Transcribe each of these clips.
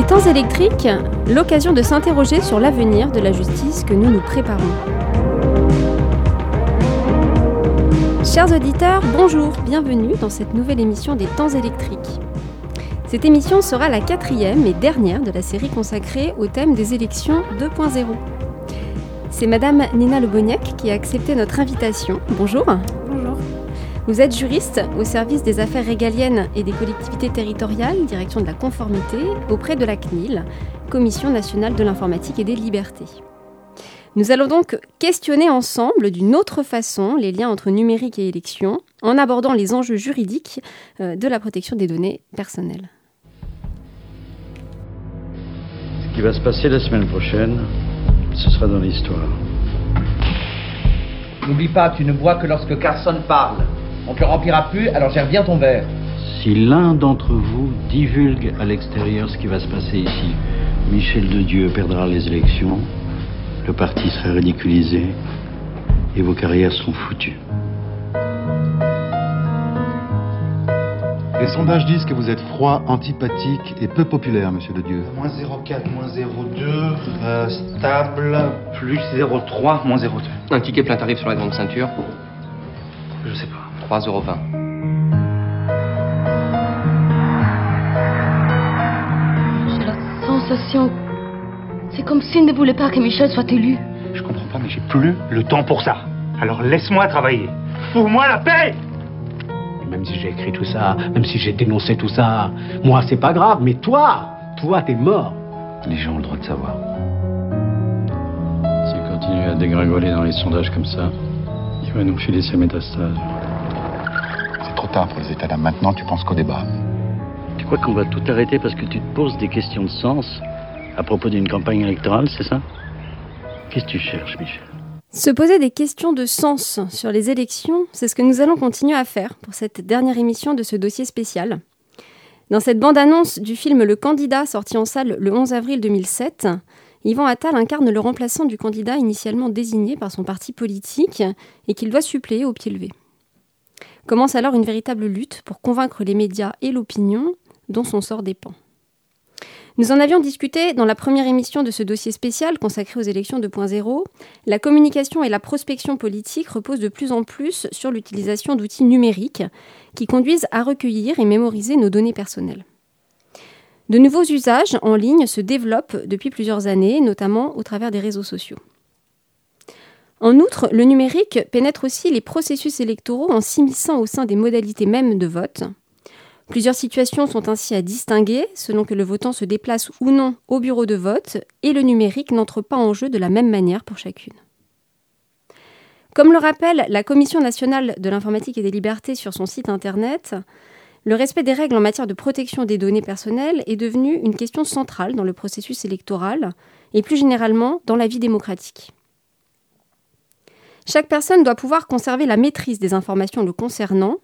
Les temps électriques, l'occasion de s'interroger sur l'avenir de la justice que nous nous préparons. Chers auditeurs, bonjour, bienvenue dans cette nouvelle émission des temps électriques. Cette émission sera la quatrième et dernière de la série consacrée au thème des élections 2.0. C'est Madame Nina Leboniac qui a accepté notre invitation. Bonjour. Vous êtes juriste au service des affaires régaliennes et des collectivités territoriales, direction de la conformité, auprès de la CNIL, Commission nationale de l'informatique et des libertés. Nous allons donc questionner ensemble d'une autre façon les liens entre numérique et élection, en abordant les enjeux juridiques euh, de la protection des données personnelles. Ce qui va se passer la semaine prochaine, ce sera dans l'histoire. N'oublie pas, tu ne bois que lorsque Carson parle. On te le remplira plus, alors gère bien ton verre. Si l'un d'entre vous divulgue à l'extérieur ce qui va se passer ici, Michel de Dieu perdra les élections, le parti sera ridiculisé et vos carrières seront foutues. Les sondages disent que vous êtes froid, antipathique et peu populaire, monsieur de Dieu. Moins 0,4, moins 0,2, euh, stable, plus 0,3, moins 0,2. Un ticket plein tarif sur la grande ceinture, Je sais pas. 3,20€. J'ai la sensation. C'est comme s'il ne voulait pas que Michel soit élu. Je comprends pas, mais j'ai plus le temps pour ça. Alors laisse-moi travailler. Fous-moi la paix Même si j'ai écrit tout ça, même si j'ai dénoncé tout ça, moi c'est pas grave, mais toi, toi t'es mort. Les gens ont le droit de savoir. S'il continue à dégringoler dans les sondages comme ça, il va nous filer ses métastases. C'est trop tard pour les états d'âme. Maintenant, tu penses qu'au débat. Tu crois qu'on va tout arrêter parce que tu te poses des questions de sens à propos d'une campagne électorale, c'est ça? Qu'est-ce que tu cherches, Michel? Se poser des questions de sens sur les élections, c'est ce que nous allons continuer à faire pour cette dernière émission de ce dossier spécial. Dans cette bande-annonce du film Le Candidat, sorti en salle le 11 avril 2007, Yvan Attal incarne le remplaçant du candidat initialement désigné par son parti politique et qu'il doit suppléer au pied levé. Commence alors une véritable lutte pour convaincre les médias et l'opinion dont son sort dépend. Nous en avions discuté dans la première émission de ce dossier spécial consacré aux élections 2.0. La communication et la prospection politique reposent de plus en plus sur l'utilisation d'outils numériques qui conduisent à recueillir et mémoriser nos données personnelles. De nouveaux usages en ligne se développent depuis plusieurs années, notamment au travers des réseaux sociaux. En outre, le numérique pénètre aussi les processus électoraux en s'immisçant au sein des modalités mêmes de vote. Plusieurs situations sont ainsi à distinguer selon que le votant se déplace ou non au bureau de vote et le numérique n'entre pas en jeu de la même manière pour chacune. Comme le rappelle la Commission nationale de l'informatique et des libertés sur son site internet, le respect des règles en matière de protection des données personnelles est devenu une question centrale dans le processus électoral et plus généralement dans la vie démocratique. Chaque personne doit pouvoir conserver la maîtrise des informations le concernant.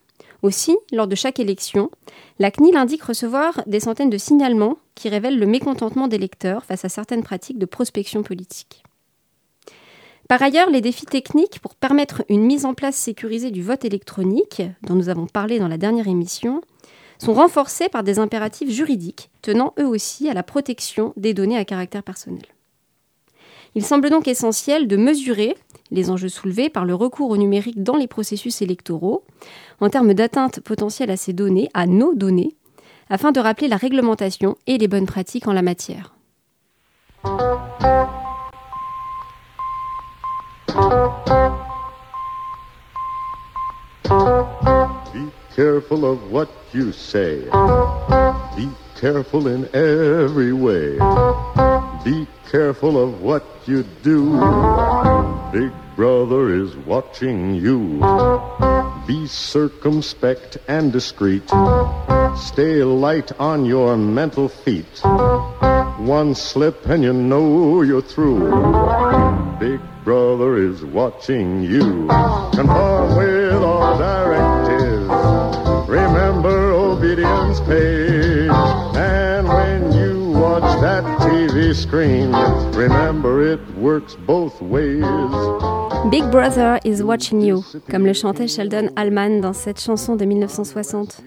Aussi, lors de chaque élection, la CNIL indique recevoir des centaines de signalements qui révèlent le mécontentement des lecteurs face à certaines pratiques de prospection politique. Par ailleurs, les défis techniques pour permettre une mise en place sécurisée du vote électronique, dont nous avons parlé dans la dernière émission, sont renforcés par des impératifs juridiques tenant eux aussi à la protection des données à caractère personnel. Il semble donc essentiel de mesurer les enjeux soulevés par le recours au numérique dans les processus électoraux, en termes d'atteinte potentielle à ces données, à nos données, afin de rappeler la réglementation et les bonnes pratiques en la matière. Be careful of what you say. Be careful in every way. Be careful of what you do. Big brother is watching you. Be circumspect and discreet. Stay light on your mental feet. One slip and you know you're through. Big brother is watching you. Conform with all directives. Remember obedience pays. Watch that TV screen, remember it works both ways. Big Brother is watching you, comme le chantait Sheldon Allman dans cette chanson de 1960.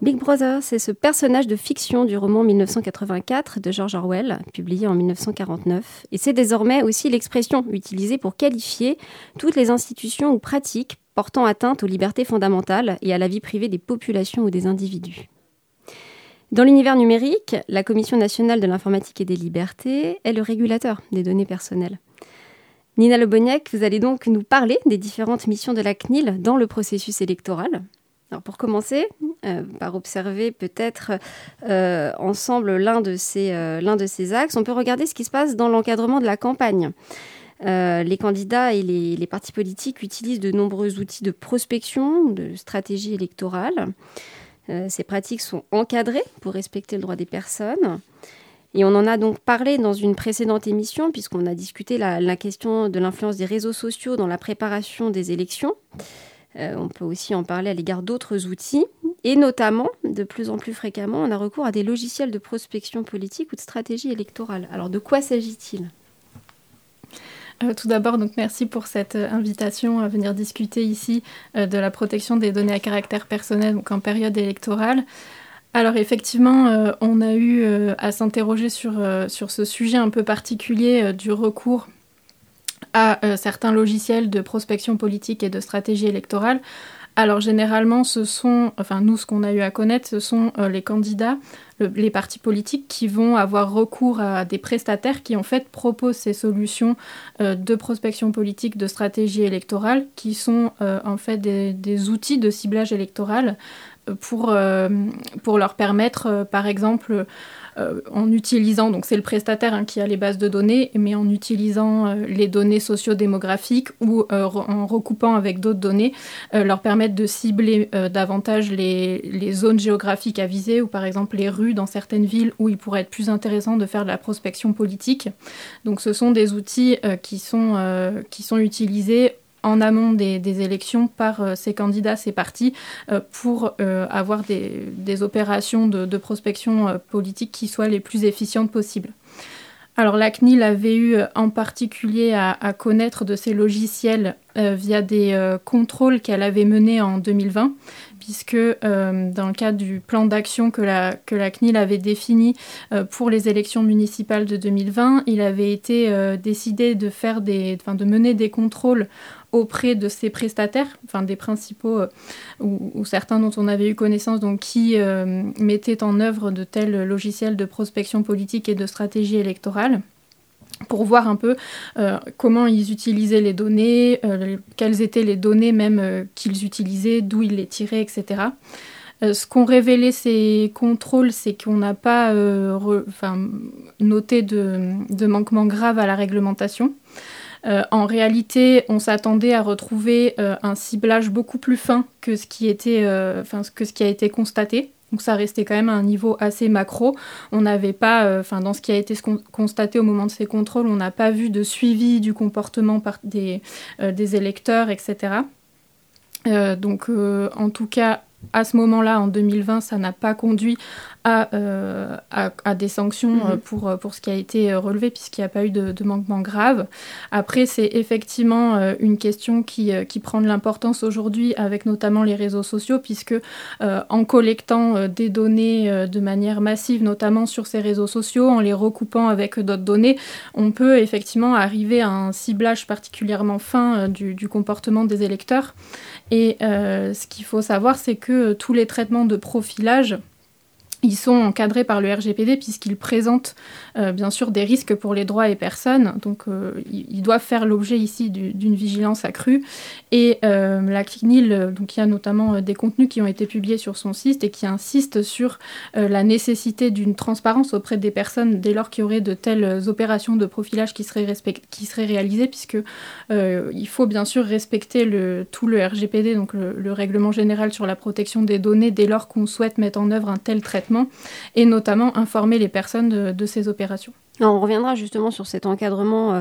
Big Brother, c'est ce personnage de fiction du roman 1984 de George Orwell, publié en 1949. Et c'est désormais aussi l'expression utilisée pour qualifier toutes les institutions ou pratiques portant atteinte aux libertés fondamentales et à la vie privée des populations ou des individus. Dans l'univers numérique, la Commission nationale de l'informatique et des libertés est le régulateur des données personnelles. Nina Leboniec, vous allez donc nous parler des différentes missions de la CNIL dans le processus électoral. Pour commencer, euh, par observer peut-être euh, ensemble l'un de, ces, euh, l'un de ces axes, on peut regarder ce qui se passe dans l'encadrement de la campagne. les candidats et les, les, partis politiques utilisent de nombreux outils de prospection, de stratégie électorale. Ces pratiques sont encadrées pour respecter le droit des personnes. Et on en a donc parlé dans une précédente émission, puisqu'on a discuté la, la question de l'influence des réseaux sociaux dans la préparation des élections. Euh, on peut aussi en parler à l'égard d'autres outils. Et notamment, de plus en plus fréquemment, on a recours à des logiciels de prospection politique ou de stratégie électorale. Alors de quoi s'agit-il? Euh, tout d'abord, donc merci pour cette euh, invitation à venir discuter ici de la protection des données à caractère personnel donc en période électorale. Alors effectivement, on a eu à s'interroger sur, sur ce sujet un peu particulier du recours à euh, certains logiciels de prospection politique et de stratégie électorale. Alors généralement, ce sont, enfin nous, ce qu'on a eu à connaître, ce sont euh, les candidats, les partis politiques qui vont avoir recours à des prestataires qui en fait proposent ces solutions euh, de prospection politique, de stratégie électorale, qui sont en fait des, outils de ciblage électoral pour, pour leur permettre, par exemple, euh, en utilisant, donc c'est le prestataire hein, qui a les bases de données, mais en utilisant euh, les données sociodémographiques ou euh, en recoupant avec d'autres données, leur permettre de cibler davantage les, les, zones géographiques à viser ou par exemple les rues dans certaines villes où il pourrait être plus intéressant de faire de la prospection politique. Donc ce sont des outils qui, sont, qui sont utilisés en amont des, élections par euh, ces candidats, ces partis, euh, pour euh, avoir des, opérations de, prospection politique qui soient les plus efficientes possibles. Alors la CNIL avait eu en particulier à, connaître de ces logiciels via des contrôles qu'elle avait menés en 2020, puisque dans le cadre du plan d'action que la, CNIL avait défini pour les élections municipales de 2020, il avait été décidé de, faire des, de mener des contrôles auprès de ces prestataires, enfin des principaux euh, ou, certains dont on avait eu connaissance, donc qui euh, mettaient en œuvre de tels logiciels de prospection politique et de stratégie électorale pour voir un peu euh, comment ils utilisaient les données, quelles étaient les données même qu'ils utilisaient, d'où ils les tiraient, etc. ce qu'ont révélé ces contrôles, c'est qu'on n'a pas noté de, de manquement grave à la réglementation. Euh, en réalité, on s'attendait à retrouver euh, un ciblage beaucoup plus fin que ce qui était, euh, que ce qui a été constaté. Donc ça restait quand même à un niveau assez macro. On n'avait pas, enfin dans ce qui a été constaté au moment de ces contrôles, on n'a pas vu de suivi du comportement des électeurs, etc. donc en tout cas, à ce moment-là, en 2020, ça n'a pas conduit euh, à, des sanctions mhm. euh, pour, euh, pour ce qui a été relevé, puisqu'il n'y a pas eu de, manquement grave. Après, c'est effectivement une question qui, qui prend de l'importance aujourd'hui, avec notamment les réseaux sociaux, puisque en collectant des données de manière massive, notamment sur ces réseaux sociaux, en les recoupant avec d'autres données, on peut effectivement arriver à un ciblage particulièrement fin du, du comportement des électeurs. Et ce qu'il faut savoir, c'est que tous les traitements de profilage, ils sont encadrés par le RGPD puisqu'ils présentent euh, bien sûr des risques pour les droits et personnes. Donc euh, ils doivent faire l'objet ici d'une vigilance accrue. Et euh, la CNIL, donc il y a notamment des contenus qui ont été publiés sur son site et qui insistent sur la nécessité d'une transparence auprès des personnes dès lors qu'il y aurait de telles opérations de profilage qui seraient, réalisées, puisque il faut bien sûr respecter tout le RGPD, donc le règlement général sur la protection des données dès lors qu'on souhaite mettre en œuvre un tel traitement et notamment informer les personnes de, ces opérations. on reviendra justement sur cet encadrement euh,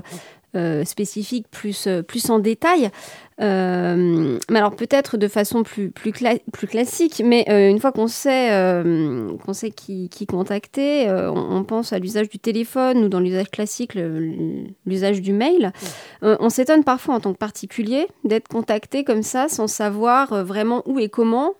euh, spécifique plus, euh, plus en détail. mais alors peut-être de façon plus, classique, mais une fois qu'on sait, qui contacter, on, pense à l'usage du téléphone ou dans l'usage classique, l'usage du mail. on s'étonne parfois en tant que particulier d'être contacté comme ça sans savoir vraiment où et comment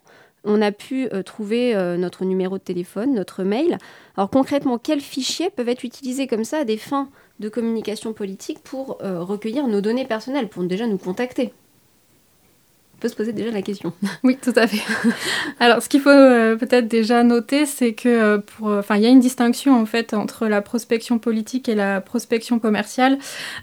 on a pu trouver notre numéro de téléphone, notre mail. Alors concrètement, quels fichiers peuvent être utilisés comme ça à des fins de communication politique pour recueillir nos données personnelles, pour déjà nous contacter? On peut se poser déjà la question. Oui, tout à fait. Alors, ce qu'il faut euh, peut-être déjà noter, c'est que euh, pour, euh, enfin, il y a une distinction en fait entre la prospection politique et la prospection commerciale,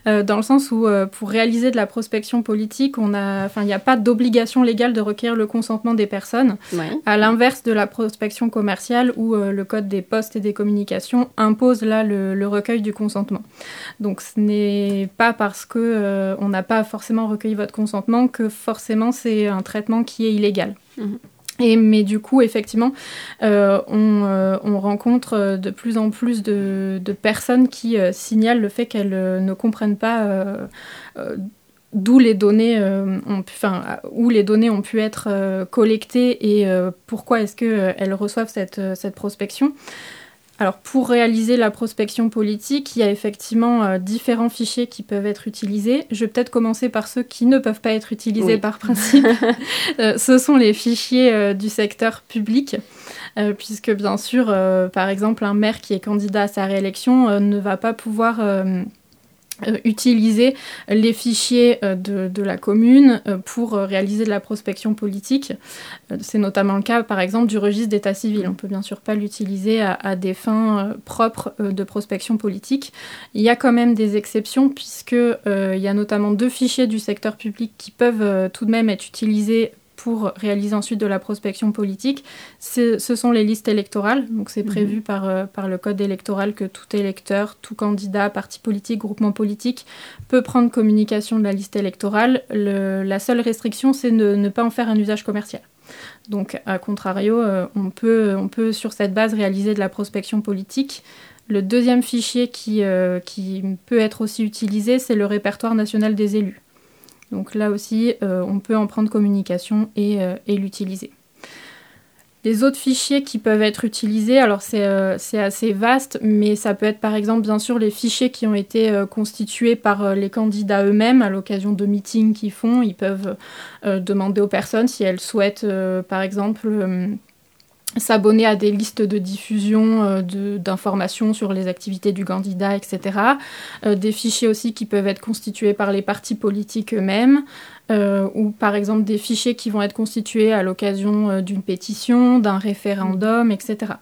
dans le sens où pour réaliser de la prospection politique, on a, enfin, il n'y a pas d'obligation légale de requérir le consentement des personnes. À l'inverse de la prospection commerciale, où le code des postes et des communications impose là le, le recueil du consentement. Donc, ce n'est pas parce que on n'a pas forcément recueilli votre consentement que forcément c'est un traitement qui est illégal. Mhm. Et, mais du coup, effectivement, euh, euh, on, rencontre de plus en plus de, personnes qui euh, signalent le fait qu'elles ne comprennent pas d'où les données ont enfin, où les données ont pu être collectées et pourquoi est-ce qu'elles reçoivent cette, cette prospection. Alors pour réaliser la prospection politique, il y a effectivement euh, différents fichiers qui peuvent être utilisés. Je vais peut-être commencer par ceux qui ne peuvent pas être utilisés par principe. Euh, ce sont les fichiers euh, du secteur public. puisque bien sûr, par exemple, un maire qui est candidat à sa réélection ne va pas pouvoir utiliser les fichiers euh, de, la commune euh, pour réaliser de la prospection politique. C'est notamment le cas, par exemple, du registre d'état civil. On peut bien sûr pas l'utiliser à, des fins propres de prospection politique. Il y a quand même des exceptions, puisque il y a notamment deux fichiers du secteur public qui peuvent tout de même être utilisés pour réaliser ensuite de la prospection politique, ce sont les listes électorales. Donc c'est prévu mhm. par, euh, par le code électoral que tout électeur, tout candidat, parti politique, groupement politique peut prendre communication de la liste électorale. la seule restriction, c'est de ne pas en faire un usage commercial. Donc, à contrario, euh, on, peut, on peut sur cette base réaliser de la prospection politique. Le deuxième fichier qui, euh, qui peut être aussi utilisé, c'est le répertoire national des élus. Donc là aussi, euh, on peut en prendre communication euh, et, l'utiliser. Les autres fichiers qui peuvent être utilisés, alors euh, c'est assez vaste, mais ça peut être par exemple bien sûr les fichiers qui ont été constitués par les candidats eux-mêmes à l'occasion de meetings qu'ils font. Ils peuvent demander aux personnes si elles souhaitent par exemple s'abonner à des listes de diffusion euh, d'informations sur les activités du candidat, etc. Euh, des fichiers aussi qui peuvent être constitués par les partis politiques eux-mêmes, euh, ou par exemple des fichiers qui vont être constitués à l'occasion d'une pétition, d'un référendum, etc.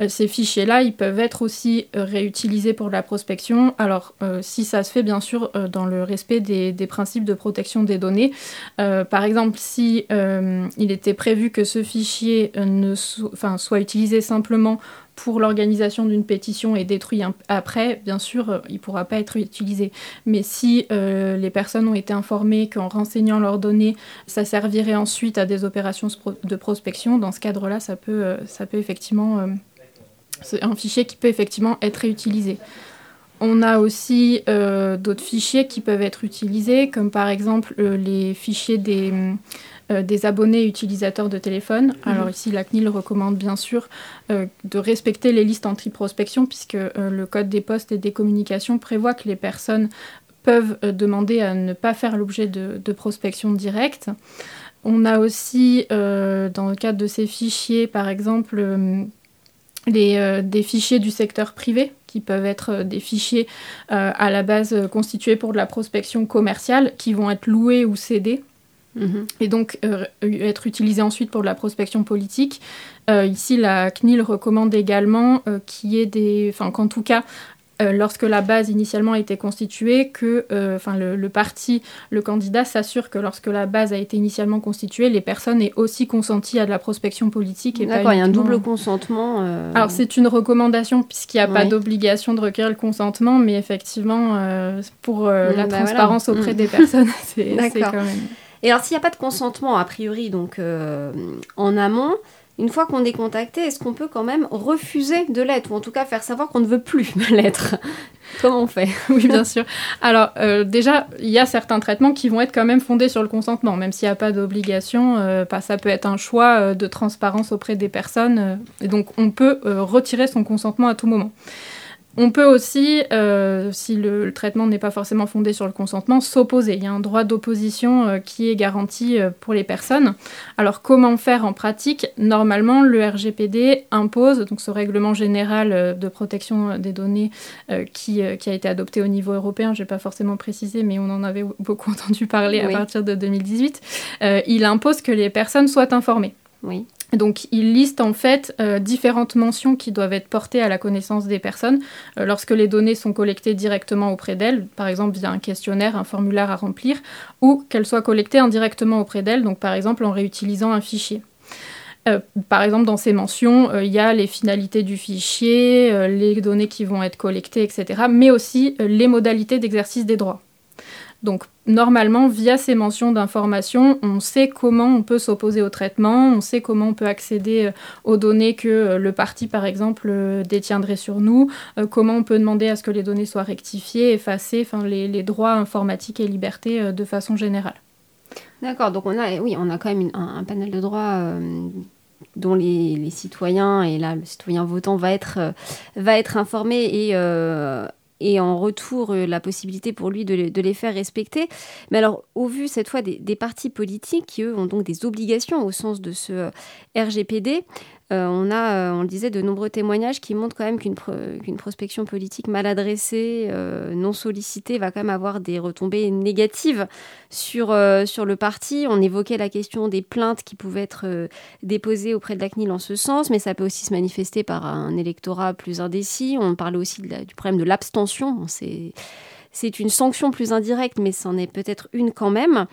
Euh, ces fichiers-là, ils peuvent être aussi réutilisés pour la prospection. Alors, si ça se fait bien sûr dans le respect des, principes de protection des données. par exemple, si il était prévu que ce fichier ne soit utilisé simplement pour l'organisation d'une pétition est détruit après, bien sûr, euh, il ne pourra pas être utilisé. Mais si euh, les personnes ont été informées qu'en renseignant leurs données, ça servirait ensuite à des opérations de prospection, dans ce cadre-là, euh, ça peut effectivement... c'est un fichier qui peut effectivement être réutilisé. On a aussi d'autres fichiers qui peuvent être utilisés, comme par exemple les fichiers des euh, des abonnés utilisateurs de téléphone. Mhm. Alors ici, la CNIL recommande bien sûr euh, de respecter les listes anti-prospection puisque euh, le Code des postes et des communications prévoit que les personnes peuvent demander à ne pas faire l'objet de, prospection directe. On a aussi, dans le cadre de ces fichiers, par exemple, les, des fichiers du secteur privé qui peuvent être des fichiers à la base constitués pour de la prospection commerciale qui vont être loués ou cédés Mhm. et donc euh, être utilisé ensuite pour de la prospection politique. Euh, ici, la CNIL recommande également euh, qu'il y ait des, enfin qu'en tout cas, lorsque la base initialement a été constituée, que enfin le, parti, le candidat s'assure que lorsque la base a été initialement constituée, les personnes aient aussi consenti à de la prospection politique. D'accord, il y a un double consentement. Alors c'est une recommandation puisqu'il n'y a pas d'obligation de recueillir le consentement, mais effectivement pour la bah transparence auprès mm. des personnes, c'est quand même. Et alors, s'il n'y a pas de consentement, a priori, donc euh, en amont, une fois qu'on est contacté, est-ce qu'on peut quand même refuser de l'être, ou en tout cas faire savoir qu'on ne veut plus l'être? Comment on fait? Oui, bien sûr. Alors, euh, déjà, il y a certains traitements qui vont être quand même fondés sur le consentement, même s'il n'y a pas d'obligation. Euh, ça peut être un choix de transparence auprès des personnes, et donc on peut retirer son consentement à tout moment. On peut aussi, euh, si le, traitement n'est pas forcément fondé sur le consentement, s'opposer. Il y a un droit d'opposition euh, qui est garanti euh, pour les personnes. Alors comment faire en pratique? Normalement, le RGPD impose, donc ce règlement général de protection des données qui, qui, a été adopté au niveau européen, je n'ai pas forcément précisé, mais on en avait beaucoup entendu parler à partir de 2018, il impose que les personnes soient informées. Oui. Donc, il liste en fait euh, différentes mentions qui doivent être portées à la connaissance des personnes euh, lorsque les données sont collectées directement auprès d'elles, par exemple via un questionnaire, un formulaire à remplir, ou qu'elles soient collectées indirectement auprès d'elles, donc par exemple en réutilisant un fichier. Euh, par exemple, dans ces mentions, il y a les finalités du fichier, les données qui vont être collectées, etc., mais aussi les modalités d'exercice des droits. Donc normalement, via ces mentions d'information, on sait comment on peut s'opposer au traitement, on sait comment on peut accéder euh, aux données que euh, le parti, par exemple, euh, détiendrait sur nous, comment on peut demander à ce que les données soient rectifiées, effacées, enfin les, droits informatiques et libertés de façon générale. D'accord, donc on a, oui, on a quand même un, panel de droits dont les, citoyens, et là le citoyen votant va être, va être informé et et en retour euh, la possibilité pour lui de, les faire respecter. Mais alors, au vu cette fois des, des, partis politiques qui, eux, ont donc des obligations au sens de ce euh, RGPD, on a, euh, on le disait, de nombreux témoignages qui montrent quand même qu'une prospection politique mal adressée, euh, non sollicitée, va quand même avoir des retombées négatives sur, sur le parti. On évoquait la question des plaintes qui pouvaient être déposées auprès de la CNIL en ce sens, mais ça peut aussi se manifester par un électorat plus indécis. On parlait aussi du problème de l'abstention. C'est une sanction plus indirecte, mais c'en est peut-être une quand même.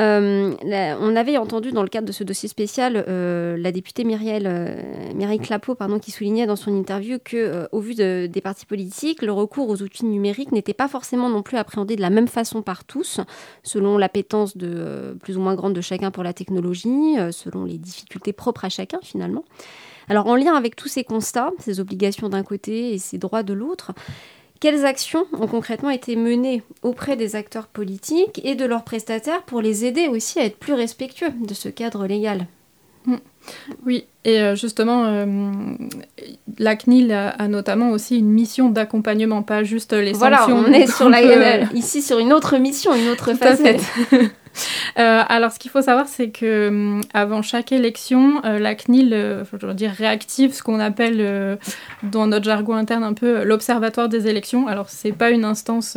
Euh, on avait entendu dans le cadre de ce dossier spécial euh, la députée Myriel, euh, Mireille Clapeau pardon, qui soulignait dans son interview que, au vu des partis politiques, le recours aux outils numériques n'était pas forcément non plus appréhendé de la même façon par tous, selon l'appétence de plus ou moins grande de chacun pour la technologie, selon les difficultés propres à chacun finalement. Alors en lien avec tous ces constats, ces obligations d'un côté et ces droits de l'autre, quelles actions ont concrètement été menées auprès des acteurs politiques et de leurs prestataires pour les aider aussi à être plus respectueux de ce cadre légal? Mm. Oui, et euh, justement, euh, la CNIL a, notamment aussi une mission d'accompagnement, pas juste les voilà, sanctions. Voilà, on est sur la, ici sur une autre mission, une autre facette. Euh, alors, ce qu'il faut savoir, c'est que hum, avant chaque élection, euh, la CNIL, euh, dire, réactive ce qu'on appelle dans notre jargon interne un peu l'observatoire des élections. Alors, c'est pas une instance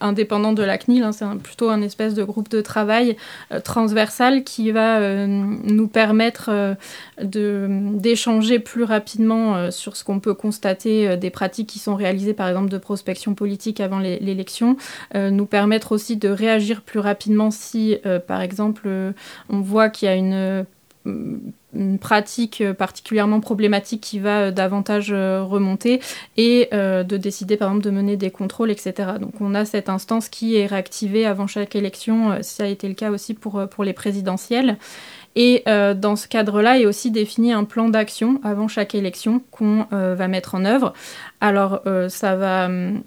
indépendante de la CNIL, hein, c'est plutôt un espèce de groupe de travail transversal qui va nous permettre d'échanger plus rapidement sur ce qu'on peut constater des pratiques qui sont réalisées, par exemple, de prospection politique avant l'élection, nous permettre aussi de réagir plus rapidement si, euh, par exemple, euh, on voit qu'il y a une euh, pratique particulièrement problématique qui va davantage remonter et de décider par exemple de mener des contrôles, etc. Donc on a cette instance qui est réactivée avant chaque élection, ça a été le cas aussi pour, pour les présidentielles. Et dans ce cadre-là est aussi défini un plan d'action avant chaque élection qu'on va mettre en œuvre. Alors ça va hum,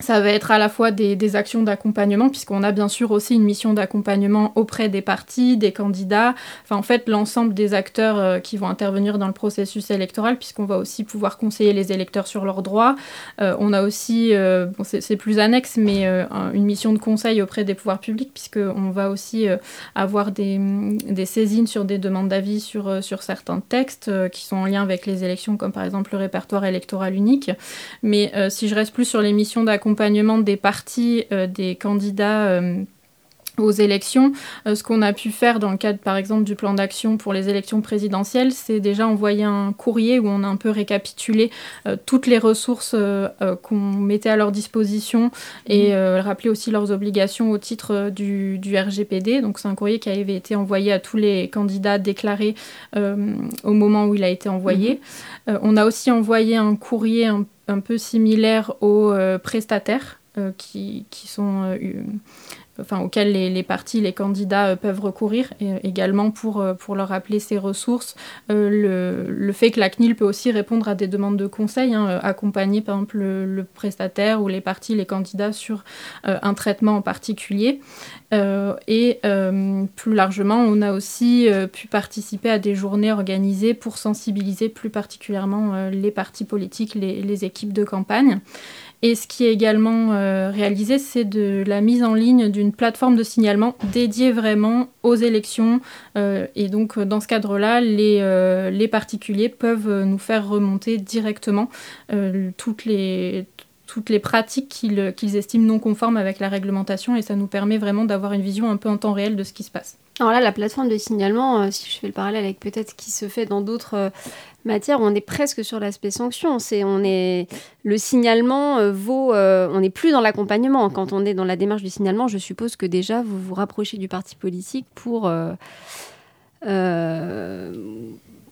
ça va être à la fois des, actions d'accompagnement, puisqu'on a bien sûr aussi une mission d'accompagnement auprès des partis, des candidats, enfin en fait l'ensemble des acteurs euh, qui vont intervenir dans le processus électoral, puisqu'on va aussi pouvoir conseiller les électeurs sur leurs droits. Euh, on a aussi, euh, c'est plus annexe, mais une mission de conseil auprès des pouvoirs publics, puisqu'on va aussi avoir des, saisines sur des demandes d'avis sur certains textes qui sont en lien avec les élections, comme par exemple le répertoire électoral unique. Mais si je reste plus sur les missions d'accompagnement, accompagnement des partis, euh, des candidats euh, aux élections. Euh, ce qu'on a pu faire dans le cadre, par exemple, du plan d'action pour les élections présidentielles, c'est déjà envoyer un courrier où on a un peu récapitulé toutes les ressources qu'on mettait à leur disposition et mmh. rappeler aussi leurs obligations au titre du, du RGPD. Donc c'est un courrier qui avait été envoyé à tous les candidats déclarés au moment où il a été envoyé. Mmh. on a aussi envoyé un courrier un un peu similaire aux euh, prestataires qui, qui, sont enfin, auxquels les, partis, les candidats euh, peuvent recourir, euh, également pour, euh, leur rappeler ces ressources. le, fait que la CNIL peut aussi répondre à des demandes de conseil, hein, accompagner par exemple le, prestataire ou les partis, les candidats sur un traitement en particulier. et plus largement, on a aussi pu participer à des journées organisées pour sensibiliser plus particulièrement les partis politiques, les équipes de campagne. Et ce qui est également euh, réalisé, c'est de la mise en ligne d'une plateforme de signalement dédiée vraiment aux élections. Euh, et donc, dans ce cadre-là, euh, les, particuliers peuvent nous faire remonter directement toutes les toutes les pratiques qu'ils estiment non conformes avec la réglementation et ça nous permet vraiment d'avoir une vision un peu en temps réel de ce qui se passe. Alors là, la plateforme de signalement, si je fais le parallèle avec peut-être ce qui se fait dans d'autres matière où on est presque sur l'aspect sanction. C'est, on est, le signalement euh, vaut, euh, on n'est plus dans l'accompagnement. Quand on est dans la démarche du signalement, je suppose que déjà vous vous rapprochez du parti politique pour euh,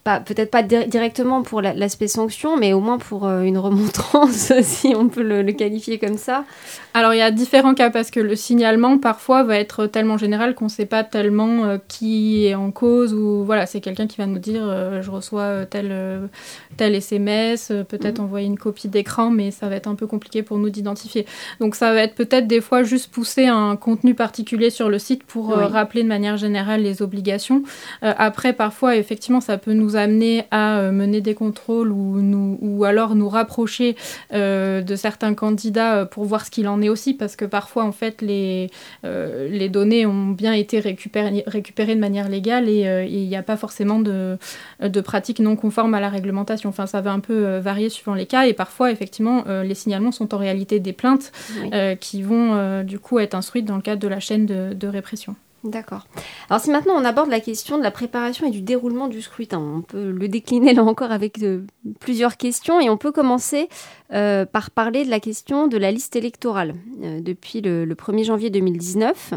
peut-être pas directement pour l'aspect sanction, mais au moins pour euh, une remontrance, si on peut le, qualifier comme ça. Alors il y a différents cas parce que le signalement parfois va être tellement général qu'on ne sait pas tellement euh, qui est en cause ou voilà c'est quelqu'un qui va nous dire euh, je reçois tel tel SMS, peut-être mhm. envoyer une copie d'écran, mais ça va être un peu compliqué pour nous d'identifier. Donc ça va être peut-être des fois juste pousser un contenu particulier sur le site pour rappeler de manière générale les obligations. après parfois effectivement ça peut nous amener à euh, mener des contrôles ou, nous, ou alors nous rapprocher euh, de certains candidats euh, pour voir ce qu'il en est aussi, parce que parfois, en fait, les, les données ont bien été récupérées, récupérées de manière légale et il n'y a pas forcément de, de pratiques non conformes à la réglementation. Enfin, ça va un peu varier suivant les cas et parfois, effectivement, les signalements sont en réalité des plaintes qui vont du coup être instruites dans le cadre de la chaîne de répression. D'accord. Alors si maintenant on aborde la question de la préparation et du déroulement du scrutin, on peut le décliner là encore avec euh, plusieurs questions et on peut commencer euh, par parler de la question de la liste électorale. Euh, depuis le, 1er janvier 2019,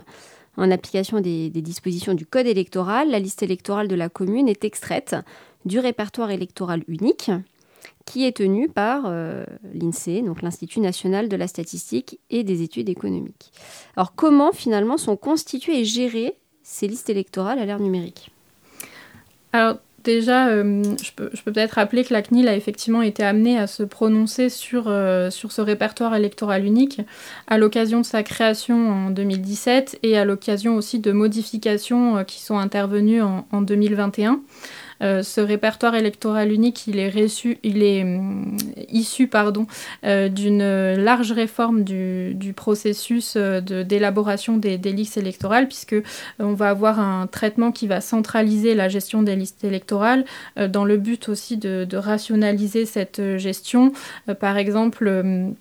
en application des, dispositions du Code électoral, la liste électorale de la commune est extraite du répertoire électoral unique qui est tenu par euh, l'INSEE, donc l'Institut national de la statistique et des études économiques. Alors comment finalement sont constituées et gérées ces listes électorales à l'ère numérique? Alors déjà, euh, je peux, peut-être rappeler que la CNIL a effectivement été amenée à se prononcer sur, euh, sur ce répertoire électoral unique à l'occasion de sa création en 2017 et à l'occasion aussi de modifications qui sont intervenues en, en 2021. Euh, ce répertoire électoral unique, il est, hum, issu pardon, euh, d'une large réforme du, processus euh, d'élaboration des, listes électorales, puisque on va avoir un traitement qui va centraliser la gestion des listes électorales, dans le but aussi de, de rationaliser cette gestion. par exemple, hum,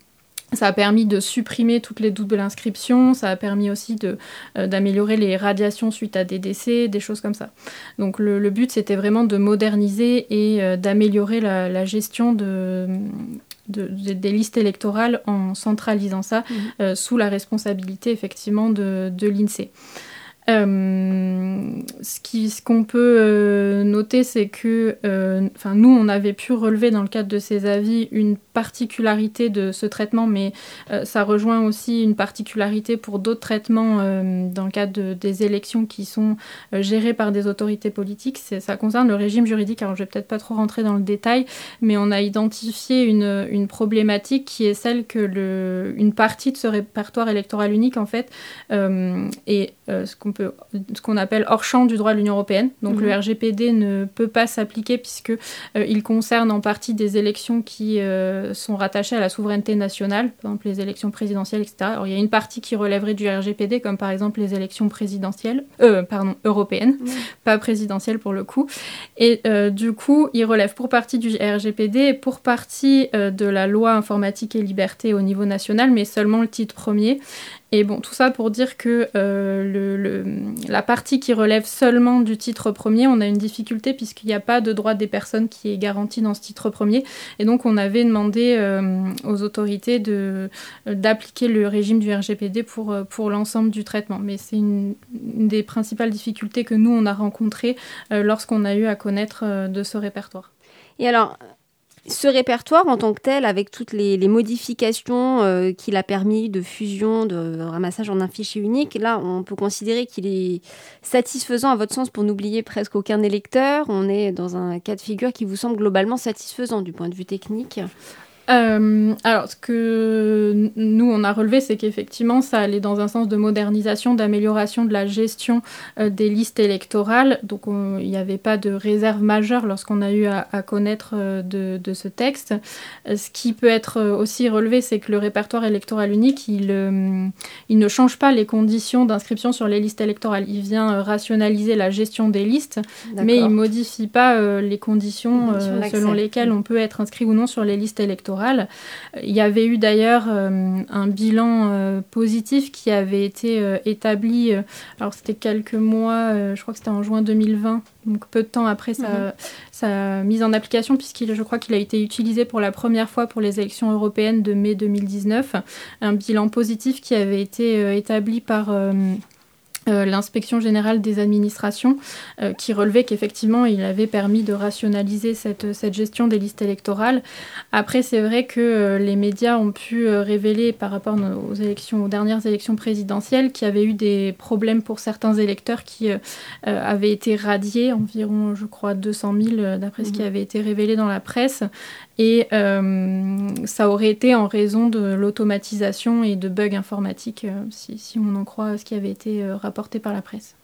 ça a permis de supprimer toutes les doutes de l'inscription, ça a permis aussi euh, d'améliorer les radiations suite à des décès, des choses comme ça. Donc le, but, c'était vraiment de moderniser et euh, d'améliorer la, gestion de, des listes électorales en centralisant ça mmh. euh, sous la responsabilité effectivement de l'INSEE. Euh, ce qu'on peut euh, noter, c'est que euh, nous, on avait pu relever dans le cadre de ces avis une particularité de ce traitement, mais ça rejoint aussi une particularité pour d'autres traitements dans le cadre des élections qui sont gérées par des autorités politiques. Ça concerne le régime juridique, alors je vais peut-être pas trop rentrer dans le détail, mais on a identifié une, problématique qui est celle que une partie de ce répertoire électoral unique, en fait, est ce qu'on ce qu'on appelle hors champ du droit de l'Union européenne. Donc le mhm. RGPD ne peut pas s'appliquer puisque euh, il concerne en partie des élections qui euh, sont rattachées à la souveraineté nationale, par exemple les élections présidentielles, etc. Alors il y a une partie qui relèverait du RGPD, comme par exemple les élections présidentielles, euh, pardon, européennes, pas présidentielles pour le coup. Et du coup, il relève pour partie du RGPD et pour partie de la loi informatique et liberté au niveau national, mais seulement le titre premier. Et bon, tout ça pour dire que le, la partie qui relève seulement du titre premier, on a une difficulté puisqu'il n'y a pas de droit des personnes qui est garanti dans ce titre premier. Et donc, on avait demandé euh, aux autorités d'appliquer le régime du RGPD pour, euh, pour l'ensemble du traitement. Mais c'est une, des principales difficultés que nous, on a rencontrées euh, lorsqu'on a eu à connaître de ce répertoire. Et alors, ce répertoire en tant que tel, avec toutes les, modifications euh, qu'il a permis de fusion, de ramassage en un fichier unique, là, on peut considérer qu'il est satisfaisant à votre sens pour n'oublier presque aucun électeur. On est dans un cas de figure qui vous semble globalement satisfaisant du point de vue technique. Euh, alors, ce que nous, on a relevé, c'est qu'effectivement, ça allait dans un sens de modernisation, d'amélioration de la gestion euh, des listes électorales. Donc, il n'y avait pas de réserve majeure lorsqu'on a eu à, connaître euh, de, ce texte. ce qui peut être aussi relevé, c'est que le répertoire électoral unique, il, il ne change pas les conditions d'inscription sur les listes électorales. Il vient rationaliser la gestion des listes, mais il ne modifie pas les conditions, les conditions selon lesquelles on peut être inscrit ou non sur les listes électorales. Il y avait eu d'ailleurs euh, un bilan euh, positif qui avait été euh, établi, alors c'était quelques mois, je crois que c'était en juin 2020, donc peu de temps après sa, mhm. mise en application, puisqu'il, je crois qu'il a été utilisé pour la première fois pour les élections européennes de mai 2019. Un bilan positif qui avait été établi par euh, l'inspection générale des administrations euh, qui relevait qu'effectivement il avait permis de rationaliser cette, cette, gestion des listes électorales. Après c'est vrai que euh, les médias ont pu révéler par rapport aux élections aux dernières élections présidentielles qu'il y avait eu des problèmes pour certains électeurs qui avaient été radiés environ je crois 200 000 d'après ce qui mmh. avait été révélé dans la presse et euh, ça aurait été en raison de l'automatisation et de bugs informatiques, euh, si, on en croit ce qui avait été euh, rapporté par la presse.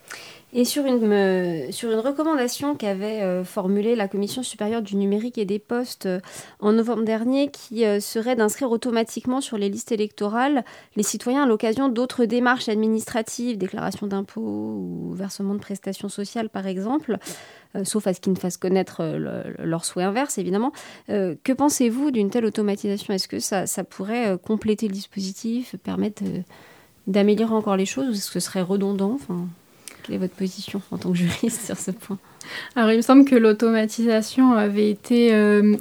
Et sur une, sur une recommandation qu'avait formulée la Commission supérieure du numérique et des postes en novembre dernier, qui serait d'inscrire automatiquement sur les listes électorales les citoyens à l'occasion d'autres démarches administratives, déclaration d'impôts ou versement de prestations sociales par exemple, sauf à ce qu'ils ne fassent connaître euh, leur souhait inverse, évidemment. Euh, que pensez-vous d'une telle automatisation? Est-ce que ça, pourrait compléter le dispositif, permettre d'améliorer encore les choses, ou est-ce que ce serait redondant? Enfin, Quelle est votre position en tant que juriste sur ce point? Alors, il me semble que l'automatisation avait été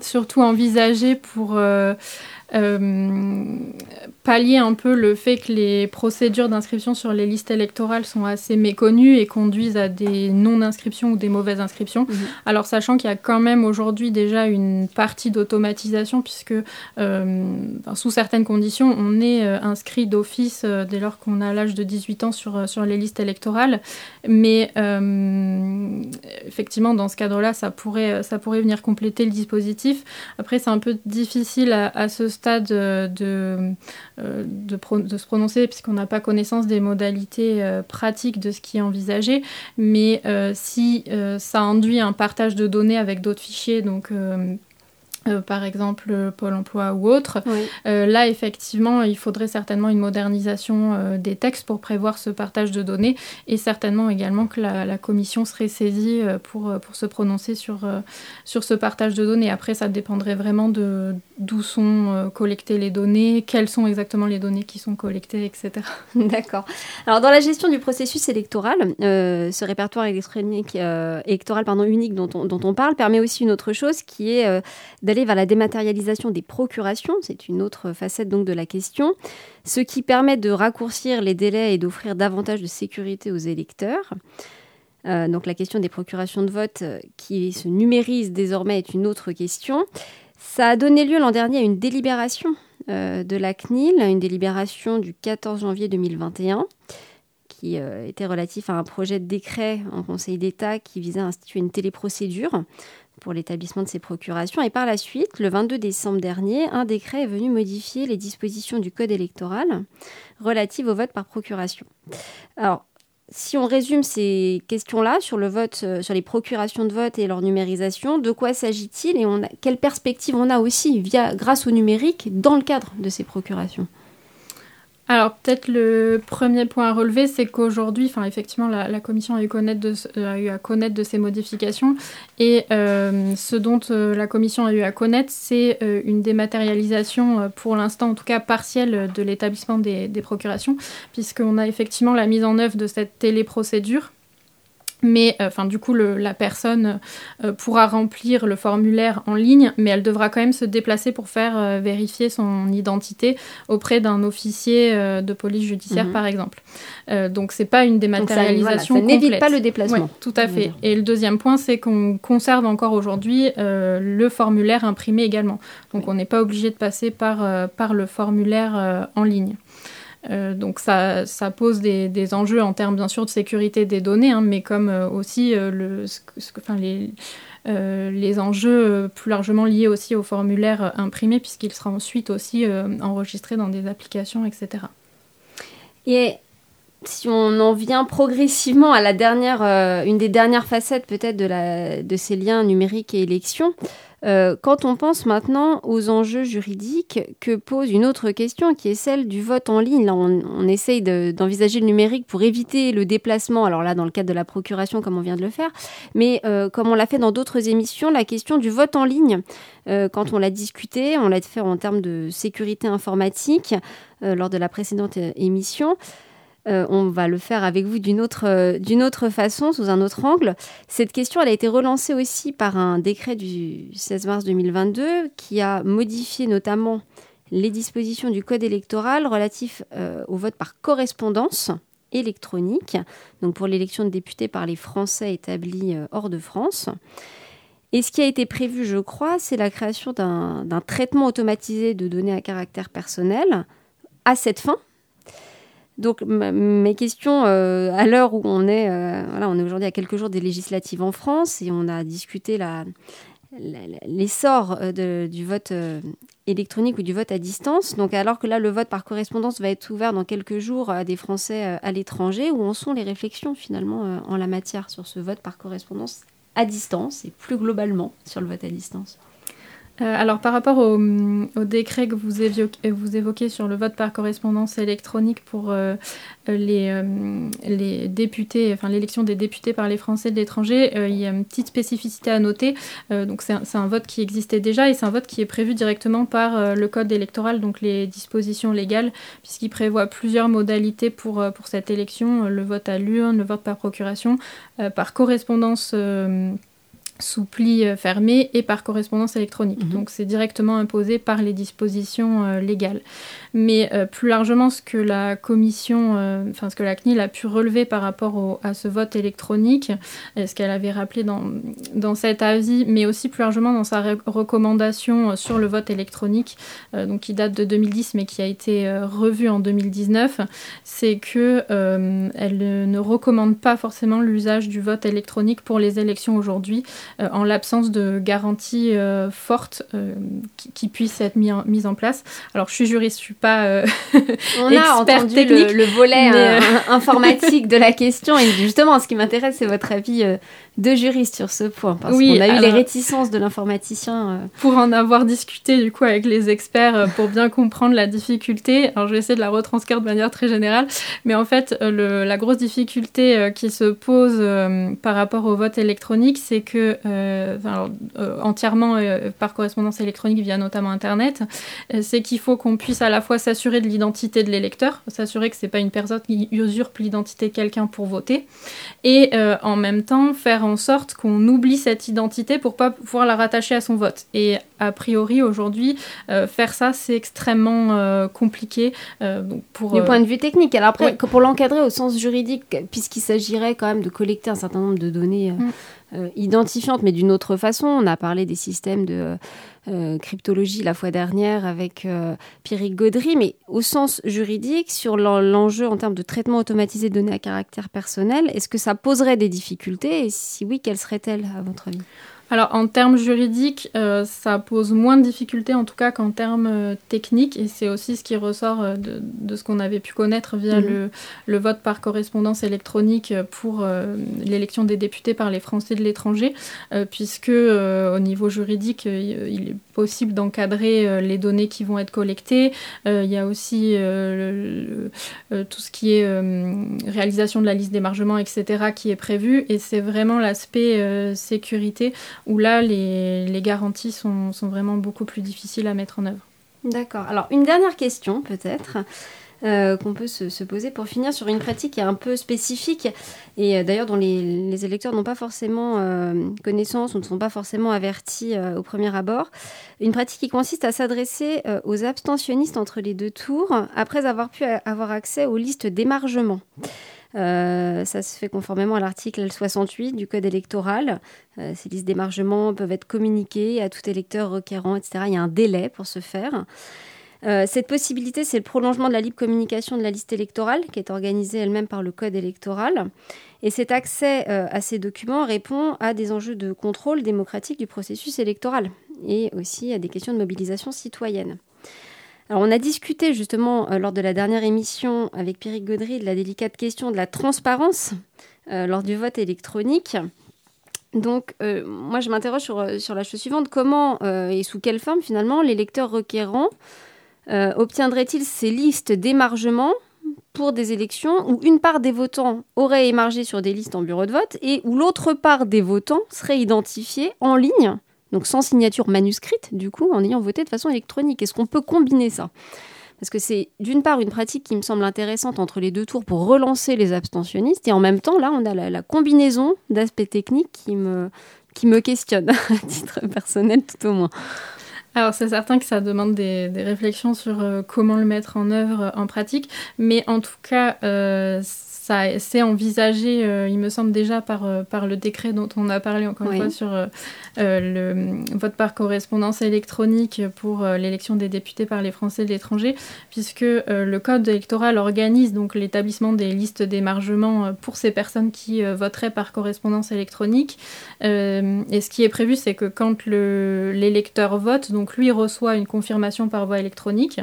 surtout envisagée pour euh, pallier un peu le fait que les procédures d'inscription sur les listes électorales sont assez méconnues et conduisent à des non-inscriptions ou des mauvaises inscriptions. Mhm. Alors sachant qu'il y a quand même aujourd'hui déjà une partie d'automatisation puisque euh, sous certaines conditions on est euh, inscrit d'office dès lors qu'on a l'âge de 18 ans sur, sur les listes électorales. Mais effectivement dans ce cadre-là ça pourrait, ça pourrait venir compléter le dispositif. Après c'est un peu difficile à, à ce stade euh, de, euh, de, se prononcer puisqu'on n'a pas connaissance des modalités euh, pratiques de ce qui est envisagé. Mais si ça induit un partage de données avec d'autres fichiers, donc euh, par exemple Pôle Emploi ou autre. Euh, là, effectivement, il faudrait certainement une modernisation euh, des textes pour prévoir ce partage de données et certainement également que la, commission serait saisie pour, pour se prononcer sur, sur ce partage de données. Après, ça dépendrait vraiment de d'où sont collectées les données, quelles sont exactement les données qui sont collectées, etc. D'accord. Alors, dans la gestion du processus électoral, ce répertoire électronique électoral pardon, unique dont on, dont on parle permet aussi une autre chose qui est d'aller vers la dématérialisation des procurations, c'est une autre facette donc de la question, ce qui permet de raccourcir les délais et d'offrir davantage de sécurité aux électeurs. Euh, donc la question des procurations de vote euh, qui se numérise désormais est une autre question. Ça a donné lieu l'an dernier à une délibération euh, de la CNIL, une délibération du 14 janvier 2021 qui était relatif à un projet de décret en Conseil d'État qui visait à instituer une téléprocédure pour l'établissement de ces procurations. Et par la suite, le 22 décembre dernier, un décret est venu modifier les dispositions du Code électoral relatives au vote par procuration. Alors, si on résume ces questions-là euh, sur les procurations de vote et leur numérisation, de quoi s'agit-il et on a, quelle perspective on a aussi via, grâce au numérique dans le cadre de ces procurations? Alors peut-être le premier point à relever, c'est qu'aujourd'hui, enfin effectivement, la, commission a eu, euh, à connaître de ces modifications. Et euh, ce dont euh, la commission a eu à connaître, c'est une dématérialisation, pour l'instant en tout cas partielle, de l'établissement des, des procurations, puisqu'on a effectivement la mise en œuvre de cette téléprocédure mais euh, enfin du coup la personne euh, pourra remplir le formulaire en ligne, mais elle devra quand même se déplacer pour faire euh, vérifier son identité auprès d'un officier de police judiciaire Mhm. par exemple. donc c'est pas une dématérialisation Donc ça- voilà, ça n'évite pas le déplacement. Ouais, tout à fait. dire. Et le deuxième point, c'est qu'on conserve encore aujourd'hui euh, le formulaire imprimé également. Donc on n'est pas obligé de passer par, euh, par le formulaire euh, en ligne. Euh, donc ça, pose des, enjeux en termes bien sûr de sécurité des données, hein, mais comme aussi les, enjeux euh, plus largement liés aussi au formulaire euh, imprimé, puisqu'il sera ensuite aussi enregistré dans des applications, etc. Et si on en vient progressivement à la dernière, une des dernières facettes peut-être de ces liens numériques et élections, euh, quand on pense maintenant aux enjeux juridiques que pose une autre question qui est celle du vote en ligne. Là, on, on essaye de- d'envisager le numérique pour éviter le déplacement, alors là, dans le cadre de la procuration, comme on vient de le faire, mais euh, comme on l'a fait dans d'autres émissions, la question du vote en ligne, euh, quand on l'a discuté, on l'a fait en termes de sécurité informatique lors de la précédente émission. Euh, on va le faire avec vous d'une autre, euh, autre façon, sous un autre angle. Cette question, elle a été relancée aussi par un décret du 16 mars 2022 qui a modifié notamment les dispositions du code électoral relatifs euh, au vote par correspondance électronique, donc pour l'élection de députés par les Français établis hors de France. Et ce qui a été prévu, je crois, c'est la création d'un traitement automatisé de données à caractère personnel à cette fin. Donc mes questions, euh, à l'heure où on est, euh, voilà, on est aujourd'hui à quelques jours des législatives en France et on a discuté l'essor euh, du vote électronique ou du vote à distance. Donc alors que là, le vote par correspondance va être ouvert dans quelques jours à des Français à l'étranger, où en sont les réflexions finalement en la matière sur ce vote par correspondance à distance et plus globalement sur le vote à distance? Alors par rapport au, au décret que euh, vous évoquez sur le vote par correspondance électronique pour euh, les, euh, les députés, enfin l'élection des députés par les Français de l'étranger, euh, il y a une petite spécificité à noter. Euh, donc c'est un, vote qui existait déjà et c'est un vote qui est prévu directement par euh, le code électoral, donc les dispositions légales, puisqu'il prévoit plusieurs modalités pour, euh, pour cette élection, euh, le vote à l'urne, le vote par procuration, euh, par correspondance. Sous pli euh, fermé et par correspondance électronique. Mhm. Donc c'est directement imposé par les dispositions euh, légales. Mais euh, plus largement, ce que la commission, euh, enfin ce que la CNIL a pu relever par rapport au- à ce vote électronique, et ce qu'elle avait rappelé dans, dans cet avis, mais aussi plus largement dans sa recommandation sur le vote électronique, donc qui date de 2010 mais qui a été revue en 2019, c'est que elle ne recommande pas forcément l'usage du vote électronique pour les élections aujourd'hui, en l'absence de garanties euh, fortes euh, qui, qui puissent être mis en, mises en place. Alors je suis juriste, je suis pas euh, On a entendu technique, le, le volet mais, euh, euh, informatique de la question et justement ce qui m'intéresse c'est votre avis euh, de juriste sur ce point parce Oui, qu'on a eu les réticences de l'informaticien. euh, pour en avoir discuté du coup avec les experts euh, pour bien comprendre la difficulté. Alors je vais essayer de la retranscrire de manière très générale, mais en fait euh, le- la grosse difficulté qui se pose par rapport au vote électronique, c'est que alors, entièrement par correspondance électronique via notamment Internet, c'est qu'il faut qu'on puisse à la fois s'assurer de l'identité de l'électeur, s'assurer que c'est pas une personne qui usurpe l'identité de quelqu'un pour voter, et en même temps faire en sorte qu'on oublie cette identité pour pas pouvoir la rattacher à son vote. A priori aujourd'hui, euh, faire ça c'est extrêmement euh, compliqué. euh, donc pour, Du point de vue technique. Alors après, pour l'encadrer au sens juridique, puisqu'il s'agirait quand même de collecter un certain nombre de données euh, Mm. euh, identifiantes, mais d'une autre façon, on a parlé des systèmes de euh, cryptologie la fois dernière avec euh, Pierrick Gaudry, mais au sens juridique, sur l'en- l'enjeu en termes de traitement automatisé de données à caractère personnel, est-ce que ça poserait des difficultés? Et si oui, quelles seraient-elles à votre avis? Alors en termes juridiques, euh, ça pose moins de difficultés en tout cas qu'en termes euh, techniques et c'est aussi ce qui ressort euh, de, de ce qu'on avait pu connaître via Mhm. le, le vote par correspondance électronique pour l'élection des députés par les Français de l'étranger, puisque au niveau juridique, il est possible d'encadrer les données qui vont être collectées. Il y a aussi le- le- tout ce qui est réalisation de la liste d'émargement, etc., qui est prévu et c'est vraiment l'aspect sécurité où là, les, les garanties sont, sont vraiment beaucoup plus difficiles à mettre en œuvre. D'accord. Alors, une dernière question, peut-être. euh, qu'on peut se, poser pour finir sur une pratique qui est un peu spécifique et euh, d'ailleurs dont les, électeurs n'ont pas forcément euh, connaissance ou ne sont pas forcément avertis au premier abord. Une pratique qui consiste à s'adresser aux abstentionnistes entre les deux tours après avoir pu avoir accès aux listes d'émargement. Ça se fait conformément à l'article 68 du Code électoral. ces listes d'émargement peuvent être communiquées à tout électeur requérant, etc. Il y a un délai pour ce faire. Euh, cette possibilité, c'est le prolongement de la libre communication de la liste électorale, qui est organisée elle-même par le Code électoral. Et cet accès euh, à ces documents répond à des enjeux de contrôle démocratique du processus électoral et aussi à des questions de mobilisation citoyenne. Alors, on a discuté justement euh, lors de la dernière émission avec Pierrick Gaudry de la délicate question de la transparence lors du vote électronique. Donc, moi, je m'interroge sur, sur, la chose suivante. Comment et sous quelle forme, finalement, l'électeur requérant euh, obtiendrait-il ces listes d'émargement pour des élections où une part des votants aurait émargé sur des listes en bureau de vote et où l'autre part des votants serait identifiée en ligne, donc sans signature manuscrite, du coup, en ayant voté de façon électronique. Est-ce qu'on peut combiner ça? Parce que c'est d'une part une pratique qui me semble intéressante entre les deux tours pour relancer les abstentionnistes, et en même temps, là, on a la, combinaison d'aspects techniques qui me, qui me questionne, à titre personnel tout au moins. Alors c'est certain que ça demande des, réflexions sur euh, comment le mettre en œuvre euh, en pratique, mais en tout cas, euh, ça c'est envisagé, euh, il me semble déjà par, euh, par le décret dont on a parlé encore une fois sur euh, le vote par correspondance électronique pour l'élection des députés par les Français de l'étranger, puisque le code électoral organise donc l'établissement des listes d'émargement pour ces personnes qui voteraient par correspondance électronique. et ce qui est prévu, c'est que quand l'électeur vote, donc lui reçoit une confirmation par voie électronique.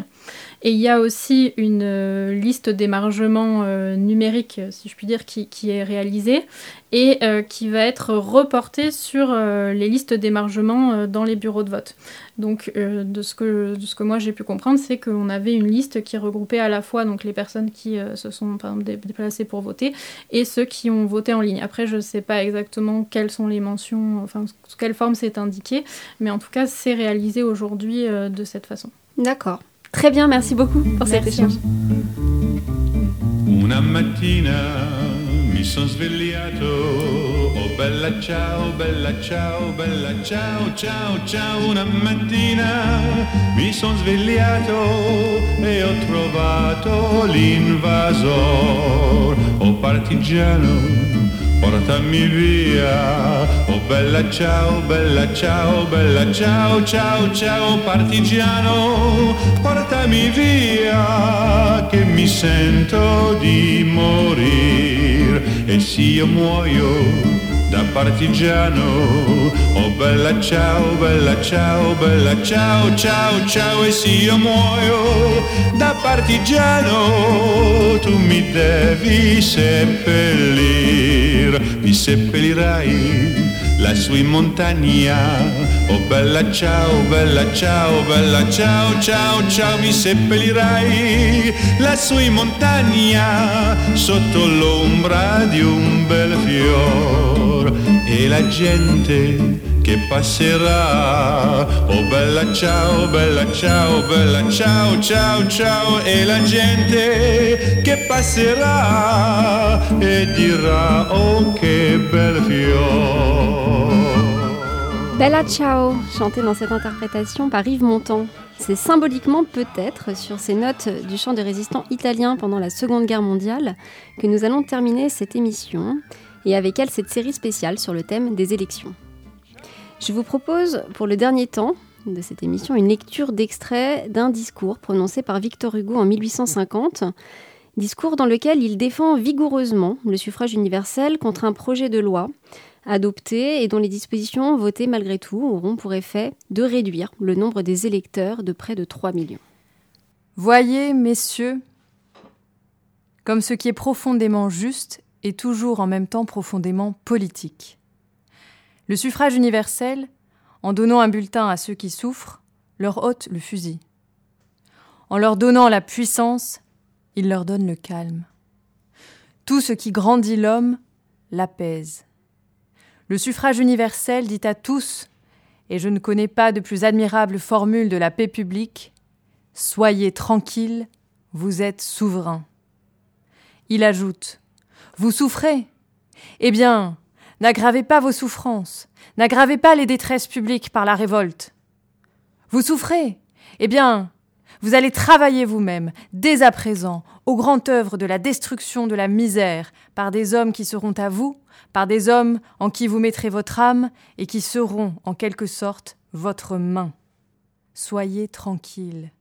Et il y a aussi une euh, liste d'émargement euh, numérique, si je puis dire, qui, est réalisée et euh, qui va être reportée sur les listes d'émargement dans les bureaux de vote. Donc, de, ce que, de ce que moi j'ai pu comprendre, c'est qu'on avait une liste qui regroupait à la fois donc, les personnes qui se sont par exemple, déplacées pour voter et ceux qui ont voté en ligne. Après, je ne sais pas exactement quelles sont les mentions, enfin, sous quelle forme c'est indiqué, mais en tout cas, c'est réalisé aujourd'hui de cette façon. D'accord. Très bien, merci beaucoup pour cet échange. Una mattina mi sono svegliato, oh bella ciao, bella ciao, bella ciao, ciao, ciao. Una mattina mi sono svegliato e ho trovato l'invasor, oh partigiano portami via. Oh bella ciao, bella ciao, bella ciao, ciao, ciao partigiano, portami via che mi sento di morire e se io muoio da partigiano. Oh bella ciao, bella ciao, bella ciao, ciao, ciao e se io muoio da partigiano tu mi devi seppellir, mi seppellirai lassù in montagna. Oh bella ciao, bella ciao, bella ciao, ciao, ciao, mi seppellirai lassù in montagna sotto l'ombra di un bel fior e la gente che passerà. Oh bella ciao, bella ciao, bella ciao, ciao, ciao e la gente che passerà e oh che bel fior. Bella Ciao, chanté dans cette interprétation par Yves Montand. C'est symboliquement peut-être sur ces notes du chant de résistants italiens pendant la Seconde Guerre mondiale que nous allons terminer cette émission et avec elle cette série spéciale sur le thème des élections. Je vous propose pour le dernier temps de cette émission une lecture d'extrait d'un discours prononcé par Victor Hugo en 1850, discours dans lequel il défend vigoureusement le suffrage universel contre un projet de loi adopté et dont les dispositions votées malgré tout auront pour effet de réduire le nombre des électeurs de près de 3 millions. Voyez, messieurs, comme ce qui est profondément juste et toujours en même temps profondément politique. Le suffrage universel, en donnant un bulletin à ceux qui souffrent, leur ôte le fusil. En leur donnant la puissance, il leur donne le calme. Tout ce qui grandit l'homme l'apaise. Le suffrage universel dit à tous, et je ne connais pas de plus admirable formule de la paix publique, Soyez tranquilles, vous êtes souverain. Il ajoute Vous souffrez Eh bien, n'aggravez pas vos souffrances, n'aggravez pas les détresses publiques par la révolte. Vous souffrez Eh bien, vous allez travailler vous-même, dès à présent, au grand œuvre de la destruction de la misère, par des hommes qui seront à vous, par des hommes en qui vous mettrez votre âme, et qui seront, en quelque sorte, votre main. Soyez tranquille.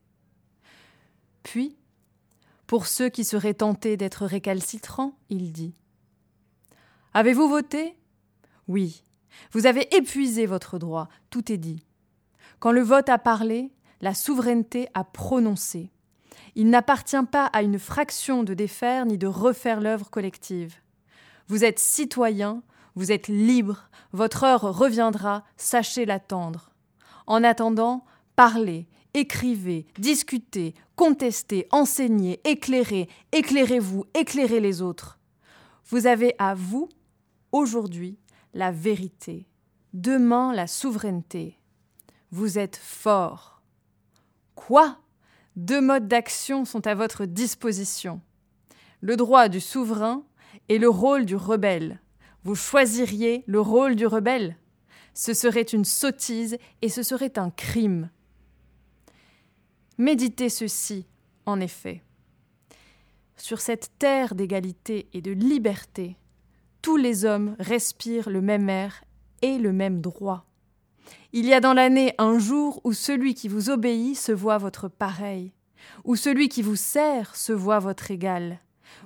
Puis, pour ceux qui seraient tentés d'être récalcitrants, il dit Avez-vous voté? Oui. Vous avez épuisé votre droit, tout est dit. Quand le vote a parlé, la souveraineté a prononcé. Il n'appartient pas à une fraction de défaire ni de refaire l'œuvre collective. Vous êtes citoyen, vous êtes libre, votre heure reviendra, sachez l'attendre. En attendant, parlez, écrivez, discutez, contestez, enseignez, éclairez, éclairez-vous, éclairez les autres. Vous avez à vous, aujourd'hui, la vérité, demain la souveraineté. Vous êtes fort. Quoi? Deux modes d'action sont à votre disposition. Le droit du souverain et le rôle du rebelle. Vous choisiriez le rôle du rebelle Ce serait une sottise et ce serait un crime. Méditez ceci, en effet. Sur cette terre d'égalité et de liberté, tous les hommes respirent le même air et le même droit. Il y a dans l'année un jour où celui qui vous obéit se voit votre pareil, où celui qui vous sert se voit votre égal,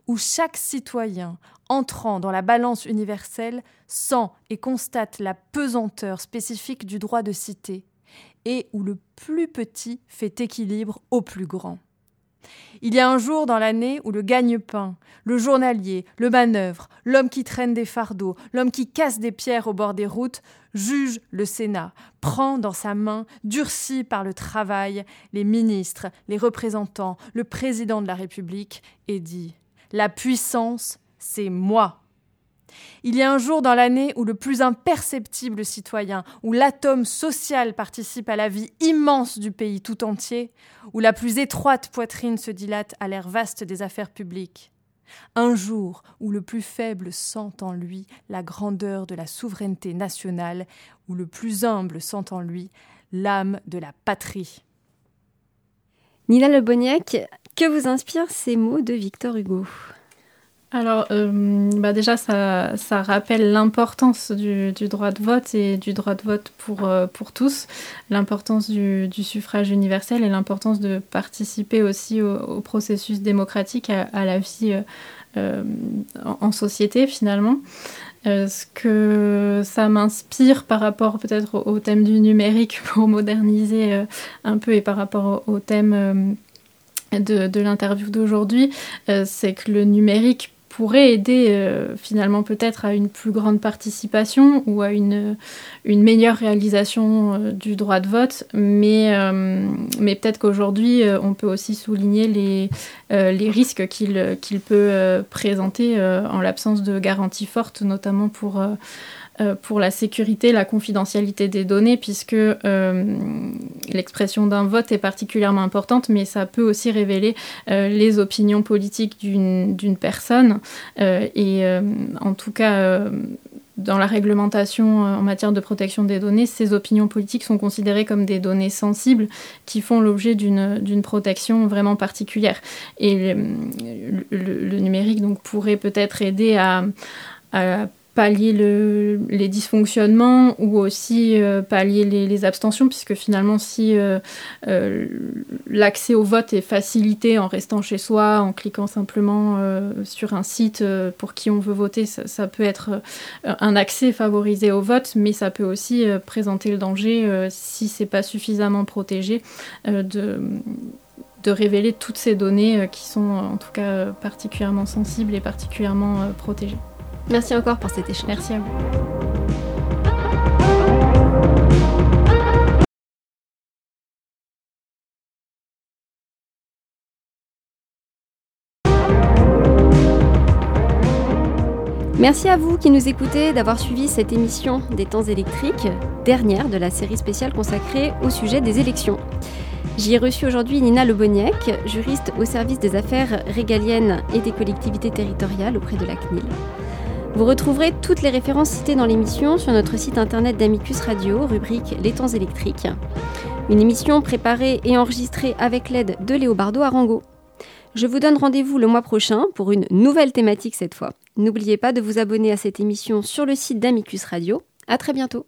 où chaque citoyen, entrant dans la balance universelle, sent et constate la pesanteur spécifique du droit de cité, et où le plus petit fait équilibre au plus grand. Il y a un jour dans l'année où le gagne-pain, le journalier, le manœuvre, l'homme qui traîne des fardeaux, l'homme qui casse des pierres au bord des routes, juge le Sénat, prend dans sa main, durci par le travail, les ministres, les représentants, le président de la République, et dit La puissance, c'est moi. Il y a un jour dans l'année où le plus imperceptible citoyen, où l'atome social participe à la vie immense du pays tout entier, où la plus étroite poitrine se dilate à l'air vaste des affaires publiques. Un jour où le plus faible sent en lui la grandeur de la souveraineté nationale, où le plus humble sent en lui l'âme de la patrie. Nina Leboniac, que vous inspirent ces mots de Victor Hugo? Alors, euh, bah déjà, ça, ça rappelle l'importance du, du, droit de vote et du droit de vote pour, euh, pour tous, l'importance du, du, suffrage universel et l'importance de participer aussi au, processus démocratique, à, la vie euh, en, société finalement. Ce que ça m'inspire par rapport peut-être au, thème du numérique pour moderniser un peu et par rapport au, thème de l'interview d'aujourd'hui, c'est que le numérique pourrait aider euh, finalement peut-être à une plus grande participation ou à une, une meilleure réalisation euh, du droit de vote, mais, euh, mais peut-être qu'aujourd'hui euh, on peut aussi souligner les, euh, les risques qu'il qu'il peut présenter en l'absence de garanties fortes, notamment pour pour la sécurité, la confidentialité des données, puisque euh, l'expression d'un vote est particulièrement importante, mais ça peut aussi révéler euh, les opinions politiques d'une personne. Euh, et en tout cas, dans la réglementation en matière de protection des données, ces opinions politiques sont considérées comme des données sensibles qui font l'objet d'une protection vraiment particulière. Et le, numérique donc, pourrait peut-être aider à pallier le, les dysfonctionnements ou aussi euh, pallier les, abstentions, puisque finalement, si euh, euh, l'accès au vote est facilité en restant chez soi, en cliquant simplement sur un site pour qui on veut voter, ça, peut être un accès favorisé au vote, mais ça peut aussi présenter le danger, si c'est pas suffisamment protégé, de révéler toutes ces données qui sont en tout cas particulièrement sensibles et particulièrement protégées. Merci encore pour cet échange. Merci à vous. Merci à vous qui nous écoutez d'avoir suivi cette émission des temps électriques, dernière de la série spéciale consacrée au sujet des élections. J'y ai reçu aujourd'hui Nina Leboniec, juriste au service des affaires régaliennes et des collectivités territoriales auprès de la CNIL. Vous retrouverez toutes les références citées dans l'émission sur notre site internet d'Amicus Radio, rubrique Les temps électriques. Une émission préparée et enregistrée avec l'aide de Léobardo Arango. Je vous donne rendez-vous le mois prochain pour une nouvelle thématique cette fois. N'oubliez pas de vous abonner à cette émission sur le site d'Amicus Radio. À très bientôt.